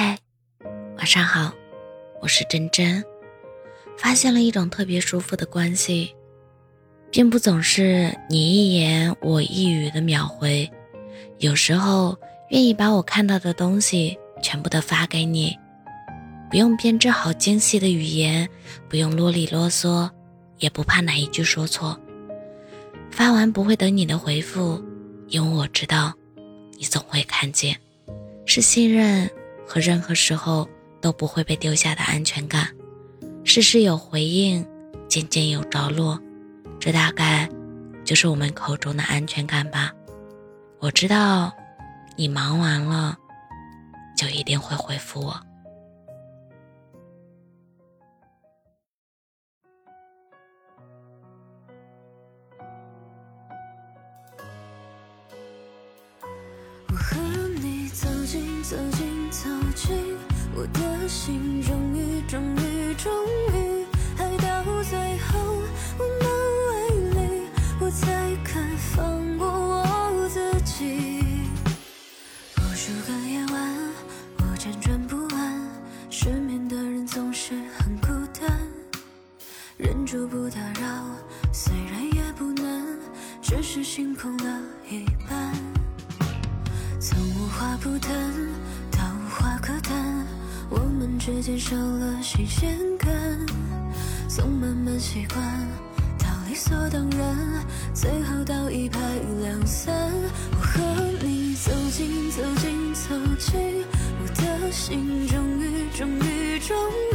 嗨，晚上好，我是真真。发现了一种特别舒服的关系，并不总是你一言我一语的秒回，有时候愿意把我看到的东西全部都发给你，不用编织好精细的语言，不用啰里啰嗦，也不怕哪一句说错。发完不会等你的回复，因为我知道你总会看见，是信任。和任何时候都不会被丢下的安全感，事事有回应，件件有着落，这大概就是我们口中的安全感吧。我知道，你忙完了，就一定会回复我。心，终于，终于，终于，爱到最后无能为力，我才肯放过我自己。无数个夜晚，我辗转不安，失眠的人总是很孤单，忍住不打扰，虽然也不能，只是心空了一半，从无话不谈。时间少了新鲜感，从慢慢习惯到理所当然，最后到一拍两散。我和你走近，走近，走近，我的心终于，终于，终于，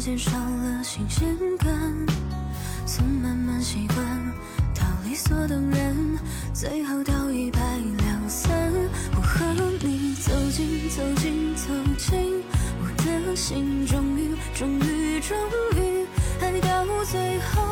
时间少了新鲜感。从慢慢习惯到理所当然，最后到一拍两散。我和你走近，走近，走近，我的心终于，终于，终于爱到最后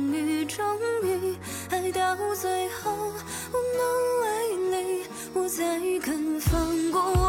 终于，终于爱到最后无能为力，我才肯放过。